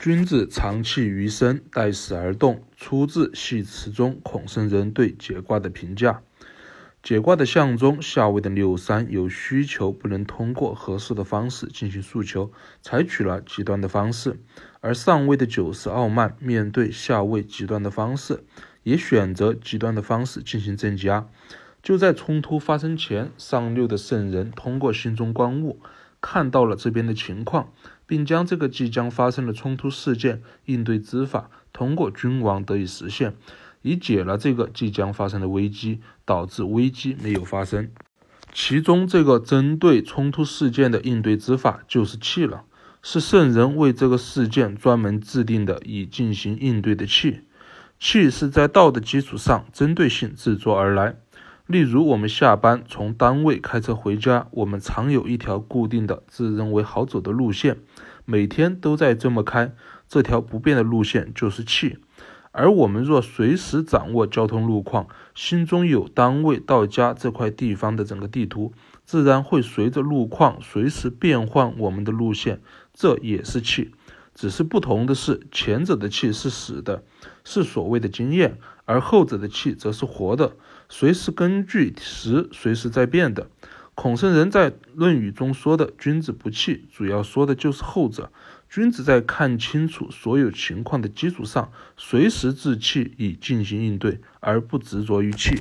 君子藏气于身，待时而动。出自《系辞》中孔圣人对解卦的评价。解卦的象中，下位的六三有需求，不能通过合适的方式进行诉求，采取了极端的方式；而上位的九是傲慢，面对下位极端的方式，也选择极端的方式进行镇压。就在冲突发生前，上六的圣人通过心中观物。看到了这边的情况，并将这个即将发生的冲突事件应对之法通过君王得以实现，以解了这个即将发生的危机，导致危机没有发生。其中这个针对冲突事件的应对之法就是气了，是圣人为这个事件专门制定的以进行应对的气。气是在道的基础上针对性制作而来。例如，我们下班从单位开车回家，我们常有一条固定的、自认为好走的路线，每天都在这么开。这条不变的路线就是气。而我们若随时掌握交通路况，心中有单位到家这块地方的整个地图，自然会随着路况随时变换我们的路线。这也是气，只是不同的是，前者的气是死的，是所谓的经验，而后者的气则是活的。随时根据时随时在变的，孔圣人在《论语》中说的“君子不器”，主要说的就是后者。君子在看清楚所有情况的基础上，随时自弃以进行应对，而不执着于器。